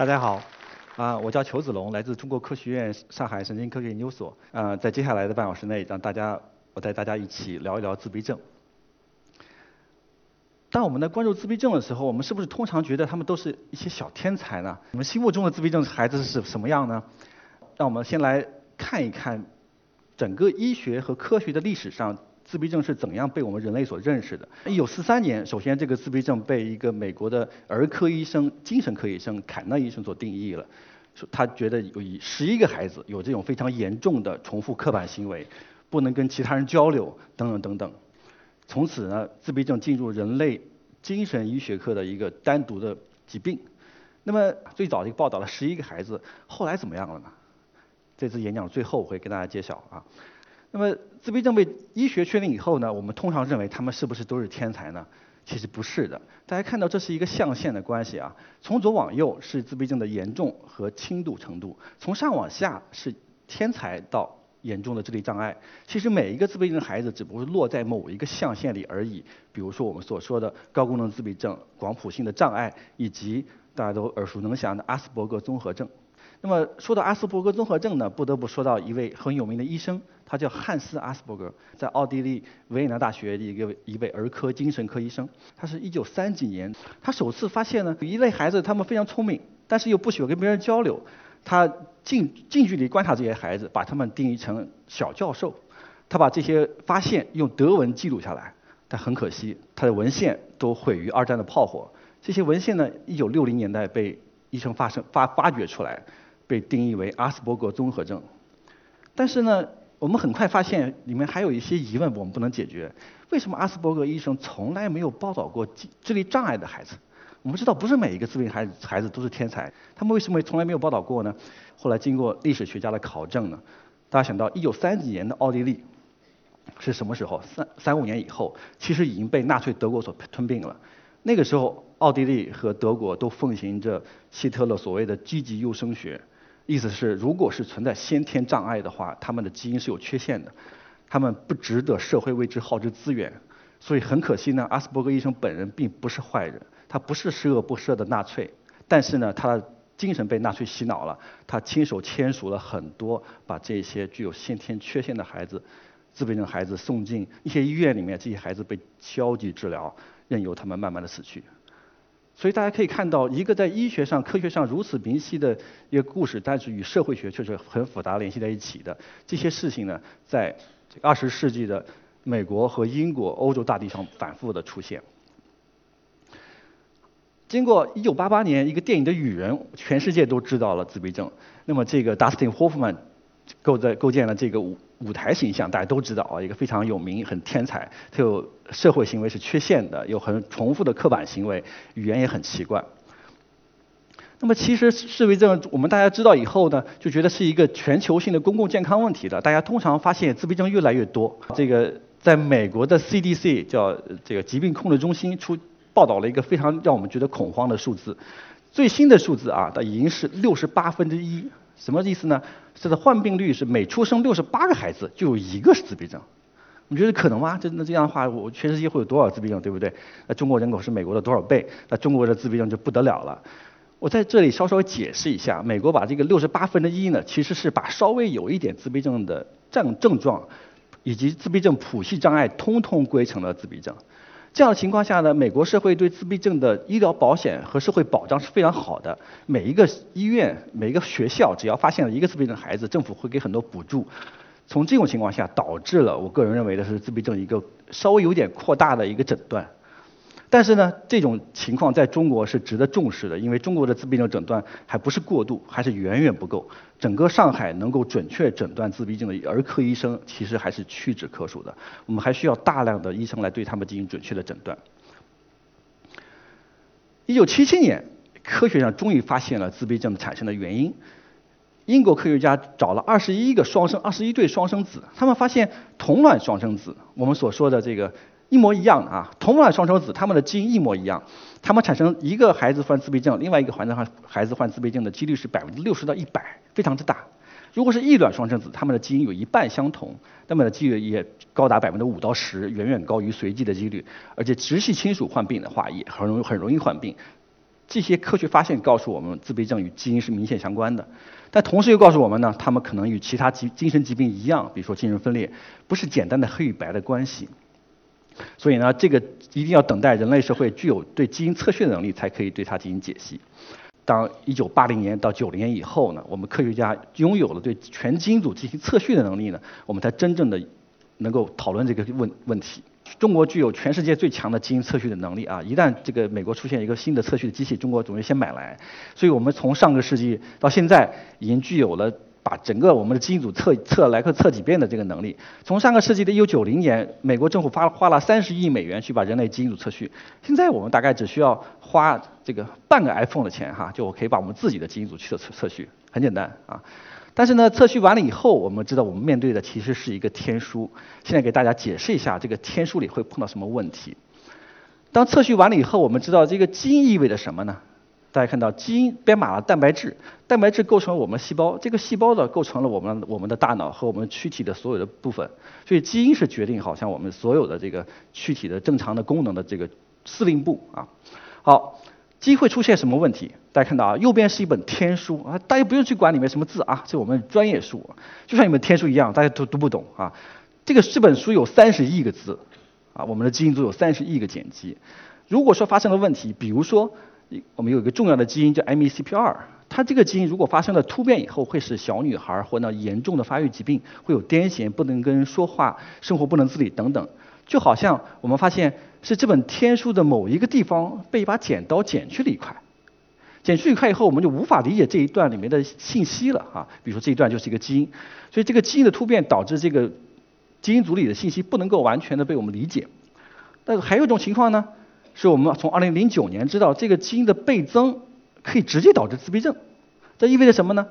大家好，啊，我叫裘子龙，来自中国科学院上海神经科学研究所。呃，在接下来的半小时内，让大家我带大家一起聊一聊自闭症。当我们在关注自闭症的时候，我们是不是通常觉得他们都是一些小天才呢？我们心目中的自闭症孩子是什么样呢？让我们先来看一看整个医学和科学的历史上。自闭症是怎样被我们人类所认识的？一九四三年，首先这个自闭症被一个美国的儿科医生、精神科医生凯纳医生所定义了。说他觉得有十一个孩子有这种非常严重的重复刻板行为，不能跟其他人交流，等等等等。从此呢，自闭症进入人类精神医学科的一个单独的疾病。那么最早就报道了十一个孩子，后来怎么样了呢？这次演讲最后会跟大家揭晓啊。那么自闭症被医学确定以后呢，我们通常认为他们是不是都是天才呢？其实不是的。大家看到这是一个象限的关系啊，从左往右是自闭症的严重和轻度程度，从上往下是天才到严重的智力障碍。其实每一个自闭症孩子只不过是落在某一个象限里而已。比如说我们所说的高功能自闭症、广谱性的障碍，以及大家都耳熟能详的阿斯伯格综合症。那么说到阿斯伯格综合症呢，不得不说到一位很有名的医生，他叫汉斯·阿斯伯格，在奥地利维也纳大学的一个一位儿科精神科医生。他是一九三几年，他首次发现呢，有一类孩子他们非常聪明，但是又不喜欢跟别人交流。他近近距离观察这些孩子，把他们定义成小教授。他把这些发现用德文记录下来，但很可惜，他的文献都毁于二战的炮火。这些文献呢，一九六零年代被医生发生发发掘出来。被定义为阿斯伯格综合症，但是呢，我们很快发现里面还有一些疑问我们不能解决。为什么阿斯伯格医生从来没有报道过智力障碍的孩子？我们知道不是每一个自闭孩子孩子都是天才，他们为什么从来没有报道过呢？后来经过历史学家的考证呢，大家想到一九三几年的奥地利是什么时候？三三五年以后，其实已经被纳粹德国所吞并了。那个时候，奥地利和德国都奉行着希特勒所谓的积极优生学。意思是，如果是存在先天障碍的话，他们的基因是有缺陷的，他们不值得社会为之耗之资源。所以很可惜呢，阿斯伯格医生本人并不是坏人，他不是十恶不赦的纳粹，但是呢，他的精神被纳粹洗脑了，他亲手签署了很多把这些具有先天缺陷的孩子、自闭症孩子送进一些医院里面，这些孩子被消极治疗，任由他们慢慢的死去。所以大家可以看到，一个在医学上、科学上如此明晰的一个故事，但是与社会学却是很复杂联系在一起的。这些事情呢，在二十世纪的美国和英国、欧洲大地上反复的出现。经过1988年一个电影的《雨人》，全世界都知道了自闭症。那么这个 Dustin Hoffman 构在构建了这个舞。台形象大家都知道啊，一个非常有名、很天才，他有社会行为是缺陷的，有很重复的刻板行为，语言也很奇怪。那么其实自闭症我们大家知道以后呢，就觉得是一个全球性的公共健康问题的。大家通常发现自闭症越来越多。这个在美国的 CDC 叫这个疾病控制中心出报道了一个非常让我们觉得恐慌的数字，最新的数字啊，它已经是六十八分之一。什么意思呢？这个患病率是每出生六十八个孩子就有一个是自闭症。你觉得可能吗？真的这样的话，我全世界会有多少自闭症，对不对？那中国人口是美国的多少倍？那中国的自闭症就不得了了。我在这里稍稍解释一下，美国把这个六十八分之一呢，其实是把稍微有一点自闭症的症症状，以及自闭症谱系障碍，通通归成了自闭症。这样的情况下呢，美国社会对自闭症的医疗保险和社会保障是非常好的。每一个医院、每一个学校，只要发现了一个自闭症孩子，政府会给很多补助。从这种情况下，导致了我个人认为的是自闭症一个稍微有点扩大的一个诊断。但是呢，这种情况在中国是值得重视的，因为中国的自闭症诊断还不是过度，还是远远不够。整个上海能够准确诊断自闭症的儿科医生，其实还是屈指可数的。我们还需要大量的医生来对他们进行准确的诊断。一九七七年，科学上终于发现了自闭症产生的原因。英国科学家找了二十一个双生，二十一对双生子，他们发现同卵双生子，我们所说的这个。一模一样啊，同卵双生子，他们的基因一模一样，他们产生一个孩子患自闭症，另外一个患患孩子患自闭症的几率是百分之六十到一百，非常之大。如果是异卵双生子，他们的基因有一半相同，那么的几率也高达百分之五到十，远远高于随机的几率。而且直系亲属患病的话，也很容很容易患病。这些科学发现告诉我们，自闭症与基因是明显相关的，但同时又告诉我们呢，他们可能与其他疾精神疾病一样，比如说精神分裂，不是简单的黑与白的关系。所以呢，这个一定要等待人类社会具有对基因测序的能力，才可以对它进行解析。当1980年到90年以后呢，我们科学家拥有了对全基因组进行测序的能力呢，我们才真正的能够讨论这个问问题。中国具有全世界最强的基因测序的能力啊！一旦这个美国出现一个新的测序的机器，中国总是先买来。所以我们从上个世纪到现在，已经具有了。把整个我们的基因组测测来个测几遍的这个能力，从上个世纪的1990年，美国政府发花了30亿美元去把人类基因组测序，现在我们大概只需要花这个半个 iPhone 的钱哈，就可以把我们自己的基因组去测测序，很简单啊。但是呢，测序完了以后，我们知道我们面对的其实是一个天书。现在给大家解释一下这个天书里会碰到什么问题。当测序完了以后，我们知道这个基因意味着什么呢？大家看到基因编码了蛋白质，蛋白质构成了我们细胞，这个细胞呢构成了我们我们的大脑和我们躯体的所有的部分，所以基因是决定好像我们所有的这个躯体的正常的功能的这个司令部啊。好，基因会出现什么问题？大家看到啊，右边是一本天书啊，大家不用去管里面什么字啊，这我们专业书，就像一本天书一样，大家都读不懂啊。这个这本书有三十亿个字啊，我们的基因组有三十亿个碱基，如果说发生了问题，比如说。我们有一个重要的基因叫 MECP2，它这个基因如果发生了突变以后，会使小女孩或者严重的发育疾病，会有癫痫、不能跟人说话、生活不能自理等等。就好像我们发现是这本天书的某一个地方被一把剪刀剪去了一块，剪去一块以后，我们就无法理解这一段里面的信息了啊。比如说这一段就是一个基因，所以这个基因的突变导致这个基因组里的信息不能够完全的被我们理解。但还有一种情况呢？是我们从2009年知道这个基因的倍增可以直接导致自闭症，这意味着什么呢？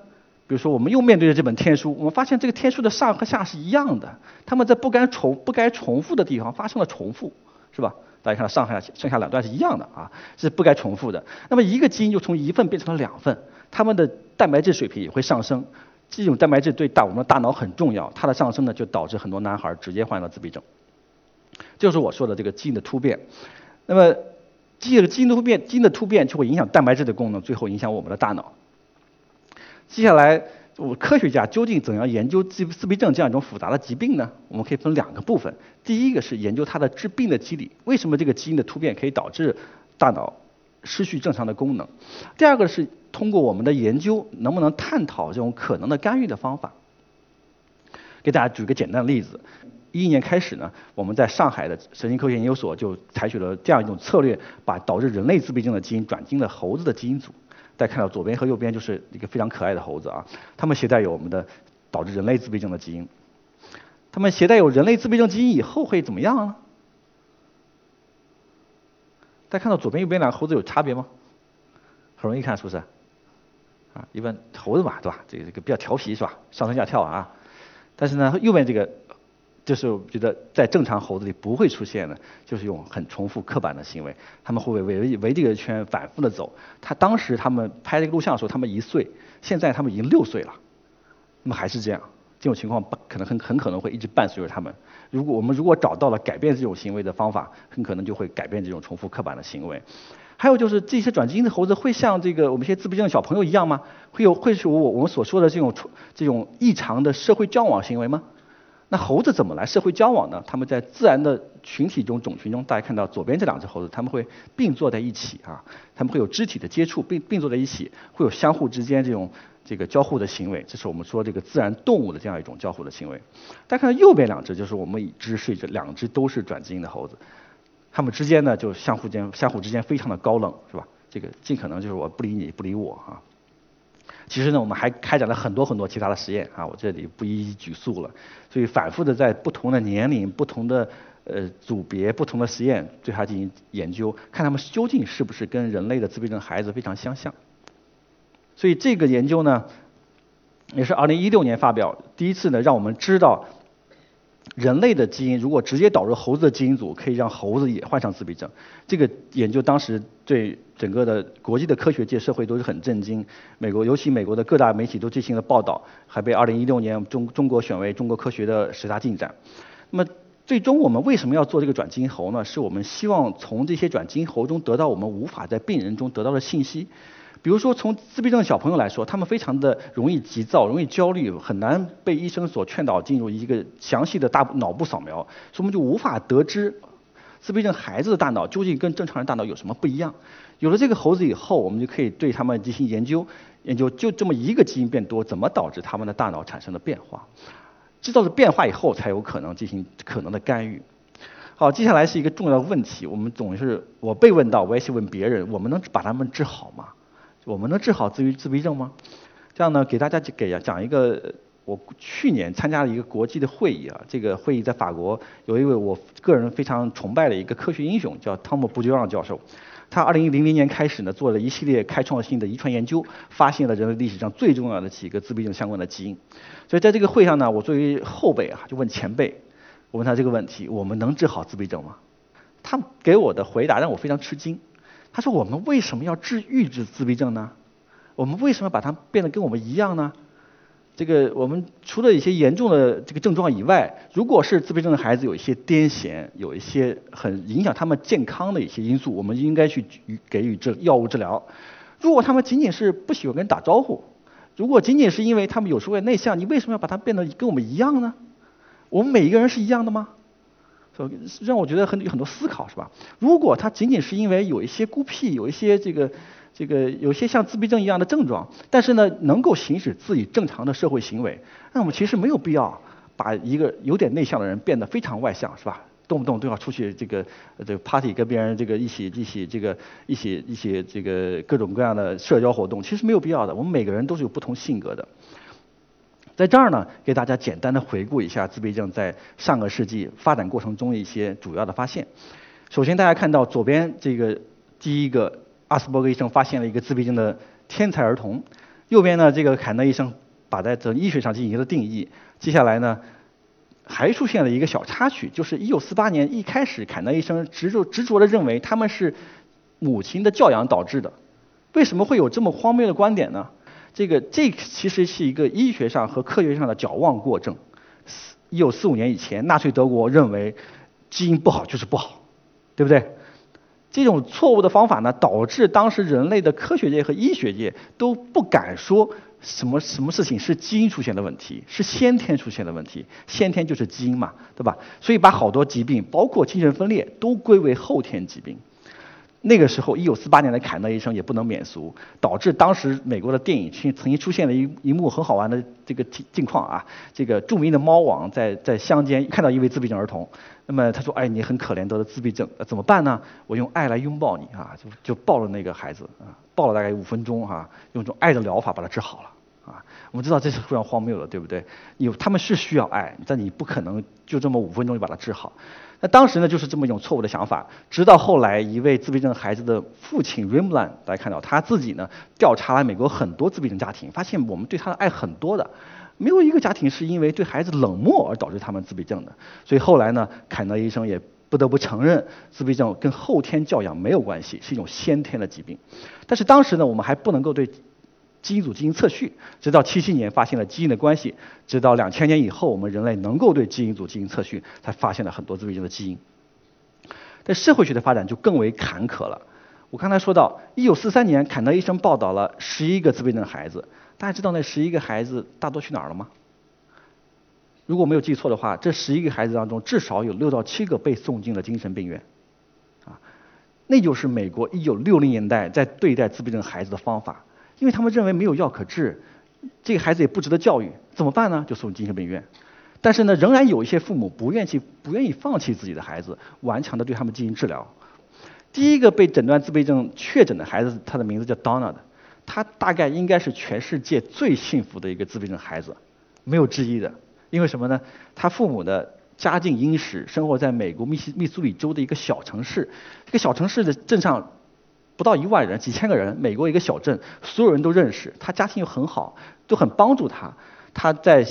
比如说，我们又面对着这本天书，我们发现这个天书的上和下是一样的，他们在不该重不该重复的地方发生了重复，是吧？大家看到上下剩下两段是一样的啊，是不该重复的。那么一个基因就从一份变成了两份，它们的蛋白质水平也会上升。这种蛋白质对大我们的大脑很重要，它的上升呢就导致很多男孩直接患了自闭症，就是我说的这个基因的突变。那么，这个基因突变，基因的突变就会影响蛋白质的功能，最后影响我们的大脑。接下来，我科学家究竟怎样研究自自闭症这样一种复杂的疾病呢？我们可以分两个部分。第一个是研究它的致病的机理，为什么这个基因的突变可以导致大脑失去正常的功能？第二个是通过我们的研究，能不能探讨这种可能的干预的方法？给大家举个简单的例子。一一年开始呢，我们在上海的神经科学研究所就采取了这样一种策略，把导致人类自闭症的基因转进了猴子的基因组。大家看到左边和右边就是一个非常可爱的猴子啊，它们携带有我们的导致人类自闭症的基因。它们携带有人类自闭症基因以后会怎么样呢？大家看到左边右边两个猴子有差别吗？很容易看是不是？啊，一般猴子嘛，对吧？这个这个比较调皮是吧？上蹿下跳啊。但是呢，右边这个。就是我觉得在正常猴子里不会出现的，就是用很重复刻板的行为，他们会围围围这个圈反复的走。他当时他们拍这个录像的时候，他们一岁，现在他们已经六岁了，那么还是这样，这种情况可能很很可能会一直伴随着他们。如果我们如果找到了改变这种行为的方法，很可能就会改变这种重复刻板的行为。还有就是这些转基因的猴子会像这个我们一些自闭症小朋友一样吗？会有会是我我们所说的这种这种异常的社会交往行为吗？那猴子怎么来社会交往呢？他们在自然的群体中、种群中，大家看到左边这两只猴子，他们会并坐在一起啊，他们会有肢体的接触，并并坐在一起，会有相互之间这种这个交互的行为，这是我们说这个自然动物的这样一种交互的行为。大家看到右边两只，就是我们已知是这两只都是转基因的猴子，它们之间呢就相互间相互之间非常的高冷，是吧？这个尽可能就是我不理你不理我啊。其实呢，我们还开展了很多很多其他的实验啊，我这里不一一举述了。所以反复的在不同的年龄、不同的呃组别、不同的实验对它进行研究，看他们究竟是不是跟人类的自闭症孩子非常相像。所以这个研究呢，也是2016年发表，第一次呢让我们知道。人类的基因如果直接导入猴子的基因组，可以让猴子也患上自闭症。这个研究当时对整个的国际的科学界社会都是很震惊。美国尤其美国的各大媒体都进行了报道，还被2016年中中国选为中国科学的十大进展。那么最终我们为什么要做这个转基因猴呢？是我们希望从这些转基因猴中得到我们无法在病人中得到的信息。比如说，从自闭症小朋友来说，他们非常的容易急躁、容易焦虑，很难被医生所劝导进入一个详细的大脑部扫描，所以我们就无法得知自闭症孩子的大脑究竟跟正常人大脑有什么不一样。有了这个猴子以后，我们就可以对他们进行研究，研究就这么一个基因变多，怎么导致他们的大脑产生了变化？知道了变化以后，才有可能进行可能的干预。好，接下来是一个重要的问题，我们总是我被问到，我也去问别人，我们能把他们治好吗？我们能治好自闭自闭症吗？这样呢，给大家给讲一个，我去年参加了一个国际的会议啊，这个会议在法国，有一位我个人非常崇拜的一个科学英雄，叫汤姆布吉让教授。他2000年开始呢，做了一系列开创性的遗传研究，发现了人类历史上最重要的几个自闭症相关的基因。所以在这个会上呢，我作为后辈啊，就问前辈，我问他这个问题：我们能治好自闭症吗？他给我的回答让我非常吃惊。他说：“我们为什么要治预治自闭症呢？我们为什么把它变得跟我们一样呢？这个我们除了一些严重的这个症状以外，如果是自闭症的孩子有一些癫痫，有一些很影响他们健康的一些因素，我们应该去给予治药物治疗。如果他们仅仅是不喜欢跟人打招呼，如果仅仅是因为他们有时候会内向，你为什么要把它变得跟我们一样呢？我们每一个人是一样的吗？”所以让我觉得很有很多思考，是吧？如果他仅仅是因为有一些孤僻，有一些这个这个有些像自闭症一样的症状，但是呢，能够行使自己正常的社会行为，那我们其实没有必要把一个有点内向的人变得非常外向，是吧？动不动都要出去这个这个 party 跟别人这个一起一起这个一起一起这个各种各样的社交活动，其实没有必要的。我们每个人都是有不同性格的。在这儿呢，给大家简单的回顾一下自闭症在上个世纪发展过程中一些主要的发现。首先，大家看到左边这个第一个阿斯伯格医生发现了一个自闭症的天才儿童。右边呢，这个凯纳医生把在这医学上进行了定义。接下来呢，还出现了一个小插曲，就是1948年一开始，凯纳医生执着执着的认为他们是母亲的教养导致的。为什么会有这么荒谬的观点呢？这个这其实是一个医学上和科学上的矫枉过正。一九四五年以前，纳粹德国认为基因不好就是不好，对不对？这种错误的方法呢，导致当时人类的科学界和医学界都不敢说什么什么事情是基因出现的问题，是先天出现的问题。先天就是基因嘛，对吧？所以把好多疾病，包括精神分裂，都归为后天疾病。那个时候，一九四八年的凯纳医生也不能免俗，导致当时美国的电影曾曾经出现了一一幕很好玩的这个境境况啊，这个著名的猫王在在乡间看到一位自闭症儿童，那么他说：“哎，你很可怜，得了自闭症，怎么办呢？我用爱来拥抱你啊，就就抱了那个孩子啊，抱了大概五分钟哈，用这种爱的疗法把他治好了啊。我们知道这是非常荒谬的，对不对？有他们是需要爱，但你不可能就这么五分钟就把他治好。”那当时呢，就是这么一种错误的想法。直到后来，一位自闭症孩子的父亲 Rimland 大家看到他自己呢，调查了美国很多自闭症家庭，发现我们对他的爱很多的，没有一个家庭是因为对孩子冷漠而导致他们自闭症的。所以后来呢，凯德医生也不得不承认，自闭症跟后天教养没有关系，是一种先天的疾病。但是当时呢，我们还不能够对。基因组进行测序，直到七七年发现了基因的关系，直到两千年以后，我们人类能够对基因组进行测序，才发现了很多自闭症的基因。但社会学的发展就更为坎坷了。我刚才说到，一九四三年，坎德医生报道了十一个自闭症孩子，大家知道那十一个孩子大多去哪儿了吗？如果没有记错的话，这十一个孩子当中，至少有六到七个被送进了精神病院。啊，那就是美国一九六零年代在对待自闭症孩子的方法。因为他们认为没有药可治，这个孩子也不值得教育，怎么办呢？就送精神病院。但是呢，仍然有一些父母不愿意不愿意放弃自己的孩子，顽强的对他们进行治疗。第一个被诊断自闭症确诊的孩子，他的名字叫 Donald，他大概应该是全世界最幸福的一个自闭症孩子，没有之一的。因为什么呢？他父母的家境殷实，生活在美国密西密苏里州的一个小城市，这个小城市的镇上。不到一万人，几千个人，美国一个小镇，所有人都认识他，家庭又很好，都很帮助他。他在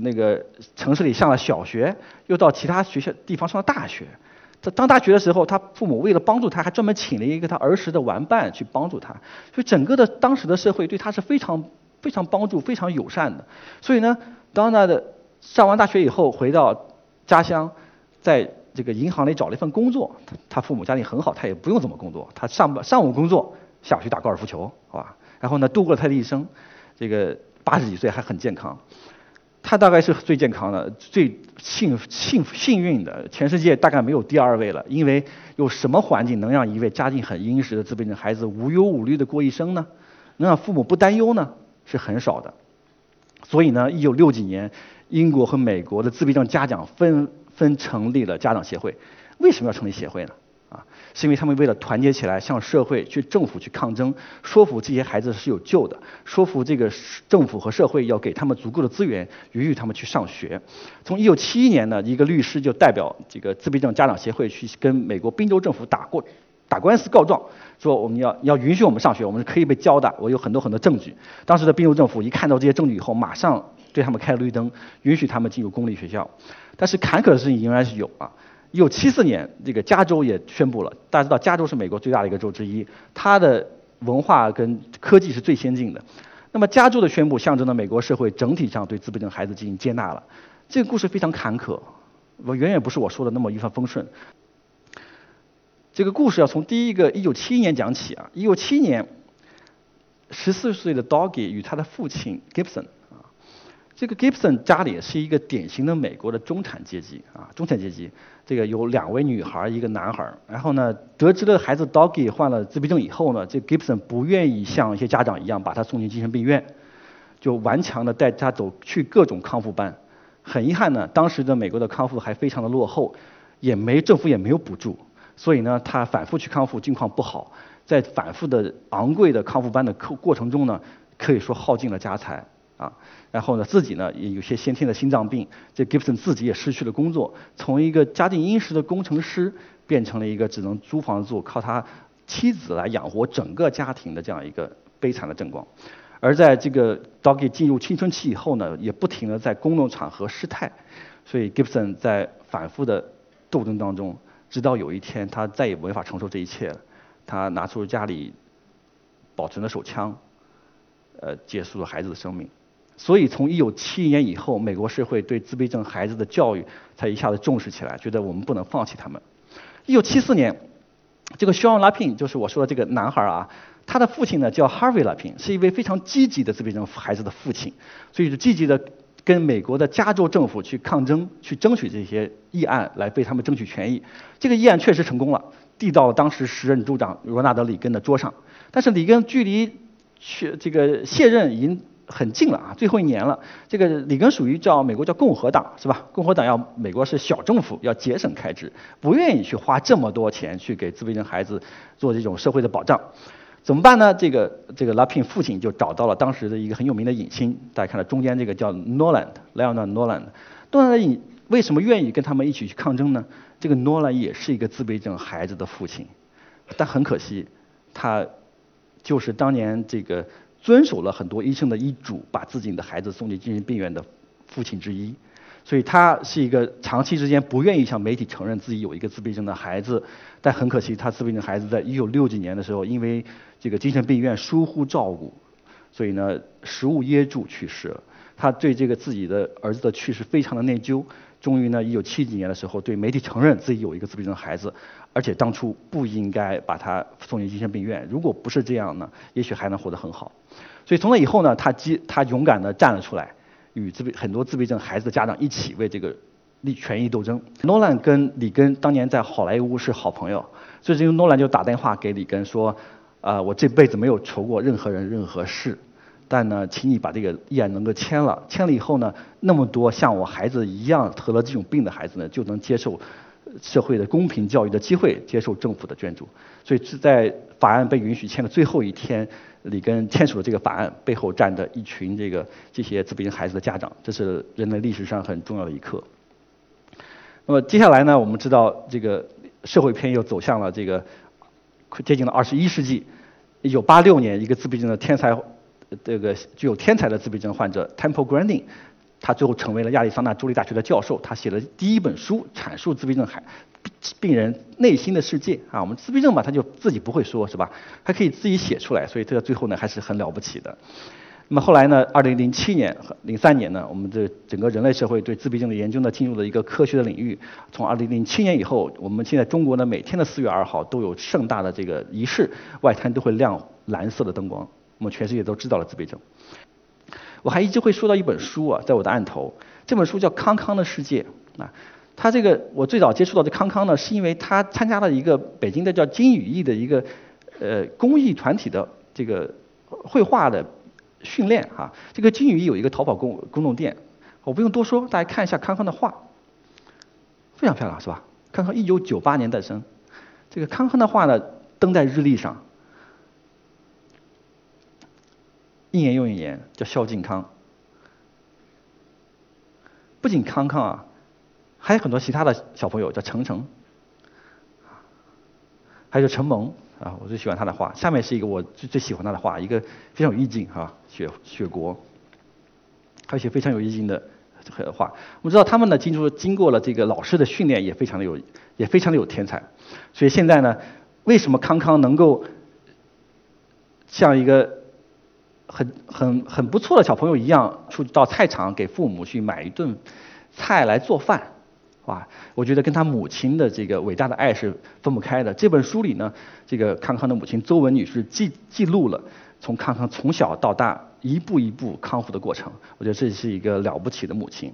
那个城市里上了小学，又到其他学校地方上了大学。他当大学的时候，他父母为了帮助他，还专门请了一个他儿时的玩伴去帮助他。所以整个的当时的社会对他是非常非常帮助、非常友善的。所以呢，当他的上完大学以后回到家乡，在这个银行里找了一份工作。他父母家里很好，他也不用怎么工作，他上班上午工作，下午去打高尔夫球，好吧？然后呢，度过了他的一生，这个八十几岁还很健康。他大概是最健康的、最幸幸幸运的，全世界大概没有第二位了。因为有什么环境能让一位家境很殷实的自闭症孩子无忧无虑的过一生呢？能让父母不担忧呢？是很少的。所以呢，一九六几年，英国和美国的自闭症家长分纷成立了家长协会。为什么要成立协会呢？啊，是因为他们为了团结起来，向社会、去政府去抗争，说服这些孩子是有救的，说服这个政府和社会要给他们足够的资源，允许他们去上学。从一九七一年呢，一个律师就代表这个自闭症家长协会去跟美国宾州政府打过打官司告状，说我们要要允许我们上学，我们是可以被教的，我有很多很多证据。当时的宾州政府一看到这些证据以后，马上对他们开了绿灯，允许他们进入公立学校。但是坎坷的事情仍然是有啊。一九七四年，这个加州也宣布了。大家知道，加州是美国最大的一个州之一，它的文化跟科技是最先进的。那么，加州的宣布象征了美国社会整体上对自闭症孩子进行接纳了。这个故事非常坎坷，我远远不是我说的那么一帆风顺。这个故事要从第一个一九七一年讲起啊。一九七一年，十四岁的 Doggy 与他的父亲 Gibson。这个 Gibson 家里是一个典型的美国的中产阶级啊，中产阶级。这个有两位女孩，一个男孩。然后呢，得知了孩子 Doggy 患了自闭症以后呢，这 Gibson 不愿意像一些家长一样把他送进精神病院，就顽强的带他走去各种康复班。很遗憾呢，当时的美国的康复还非常的落后，也没政府也没有补助，所以呢，他反复去康复，境况不好。在反复的昂贵的康复班的过过程中呢，可以说耗尽了家财。啊，然后呢，自己呢也有些先天的心脏病，这 Gibson 自己也失去了工作，从一个家境殷实的工程师变成了一个只能租房子住，靠他妻子来养活整个家庭的这样一个悲惨的症状。而在这个 Doggy 进入青春期以后呢，也不停的在公共场合失态，所以 Gibson 在反复的斗争当中，直到有一天他再也无法承受这一切了，他拿出家里保存的手枪，呃，结束了孩子的生命。所以，从一九七一年以后，美国社会对自闭症孩子的教育才一下子重视起来，觉得我们不能放弃他们。一九七四年，这个 Sean Lapin 就是我说的这个男孩啊，他的父亲呢叫 Harvey Lapin，是一位非常积极的自闭症孩子的父亲，所以就积极的跟美国的加州政府去抗争，去争取这些议案，来为他们争取权益。这个议案确实成功了，递到了当时时任州长罗纳德·里根的桌上。但是里根距离去这个卸任已经。很近了啊，最后一年了。这个里根属于叫美国叫共和党是吧？共和党要美国是小政府，要节省开支，不愿意去花这么多钱去给自闭症孩子做这种社会的保障。怎么办呢？这个这个拉平父亲就找到了当时的一个很有名的影星，大家看到中间这个叫 Nolan，Leonard Nolan。诺兰影为什么愿意跟他们一起去抗争呢？这个诺兰也是一个自闭症孩子的父亲，但很可惜，他就是当年这个。遵守了很多医生的医嘱，把自己的孩子送进精神病院的父亲之一，所以他是一个长期之间不愿意向媒体承认自己有一个自闭症的孩子，但很可惜，他自闭症孩子在一九六几年的时候，因为这个精神病院疏忽照顾，所以呢食物噎住去世了。他对这个自己的儿子的去世非常的内疚。终于呢，一九七几年的时候，对媒体承认自己有一个自闭症孩子，而且当初不应该把他送进精神病院。如果不是这样呢，也许还能活得很好。所以从那以后呢，他激他勇敢地站了出来，与自闭很多自闭症孩子的家长一起为这个利权益斗争。诺兰跟里根当年在好莱坞是好朋友，所以这个诺兰就打电话给里根说：“啊，我这辈子没有求过任何人任何事。”但呢，请你把这个议案能够签了，签了以后呢，那么多像我孩子一样得了这种病的孩子呢，就能接受社会的公平教育的机会，接受政府的捐助。所以是在法案被允许签的最后一天，里根签署了这个法案，背后站着一群这个这些自闭症孩子的家长，这是人类历史上很重要的一刻。那么接下来呢，我们知道这个社会片又走向了这个接近了二十一世纪，一九八六年，一个自闭症的天才。这个具有天才的自闭症患者 Temple Grandin，他最后成为了亚利桑那州立大学的教授。他写了第一本书，阐述自闭症孩病人内心的世界啊。我们自闭症嘛，他就自己不会说是吧？他可以自己写出来，所以这个最后呢还是很了不起的。那么后来呢，二零零七年和、零三年呢，我们的整个人类社会对自闭症的研究呢进入了一个科学的领域。从二零零七年以后，我们现在中国呢每天的四月二号都有盛大的这个仪式，外滩都会亮蓝色的灯光，我们全世界都知道了自闭症。我还一直会说到一本书啊，在我的案头，这本书叫《康康的世界》啊。他这个我最早接触到这康康呢，是因为他参加了一个北京的叫金羽翼的一个呃公益团体的这个绘画的。训练哈，这个金羽翼有一个淘宝公公众店，我不用多说，大家看一下康康的画，非常漂亮是吧？康康一九九八年诞生，这个康康的画呢登在日历上，一年又一年，叫孝敬康。不仅康康啊，还有很多其他的小朋友叫程程，还有陈萌。啊，我最喜欢他的画。下面是一个我最最喜欢他的画，一个非常有意境哈，雪雪国，还有一些非常有意境的这个画。我们知道他们呢，经过经过了这个老师的训练，也非常的有，也非常的有天才。所以现在呢，为什么康康能够像一个很很很不错的小朋友一样，出到菜场给父母去买一顿菜来做饭？哇，我觉得跟他母亲的这个伟大的爱是分不开的。这本书里呢，这个康康的母亲邹文女士记记录了从康康从小到大一步一步康复的过程。我觉得这是一个了不起的母亲。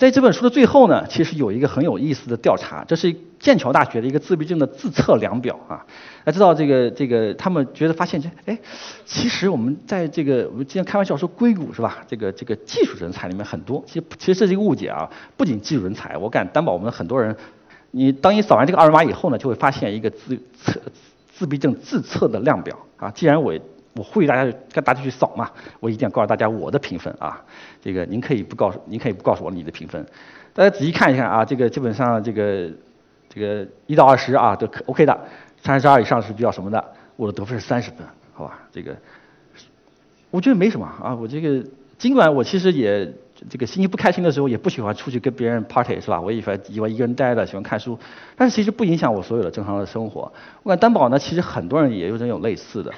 在这本书的最后呢，其实有一个很有意思的调查，这是剑桥大学的一个自闭症的自测量表啊。大知道这个这个，他们觉得发现这，哎，其实我们在这个我们经常开玩笑说硅谷是吧？这个这个技术人才里面很多，其实其实这是一个误解啊。不仅技术人才，我敢担保我们很多人，你当你扫完这个二维码以后呢，就会发现一个自测自闭症自测的量表啊。既然我我呼吁大家跟大家去扫嘛，我一定要告诉大家我的评分啊。这个您可以不告诉，您可以不告诉我你的评分。大家仔细看一看啊，这个基本上这个这个一到二十啊都可 OK 的，三十二以上是比较什么的。我的得分是三十分，好吧？这个我觉得没什么啊。我这个尽管我其实也这个心情不开心的时候，也不喜欢出去跟别人 party 是吧？我喜欢喜欢一个人待着，喜欢看书，但是其实不影响我所有的正常的生活。我敢担保呢，其实很多人也有这种类似的。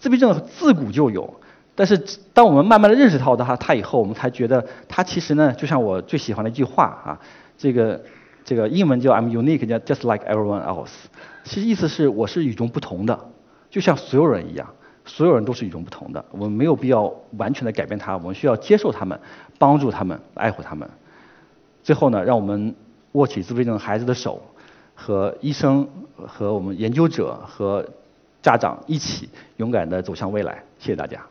自闭症自古就有，但是当我们慢慢的认识到它，它以后，我们才觉得它其实呢，就像我最喜欢的一句话啊，这个这个英文叫 I'm unique，叫 just like everyone else，其实意思是我是与众不同的，就像所有人一样，所有人都是与众不同的，我们没有必要完全的改变它，我们需要接受他们，帮助他们，爱护他们。最后呢，让我们握起自闭症孩子的手，和医生和我们研究者和。家长一起勇敢地走向未来，谢谢大家。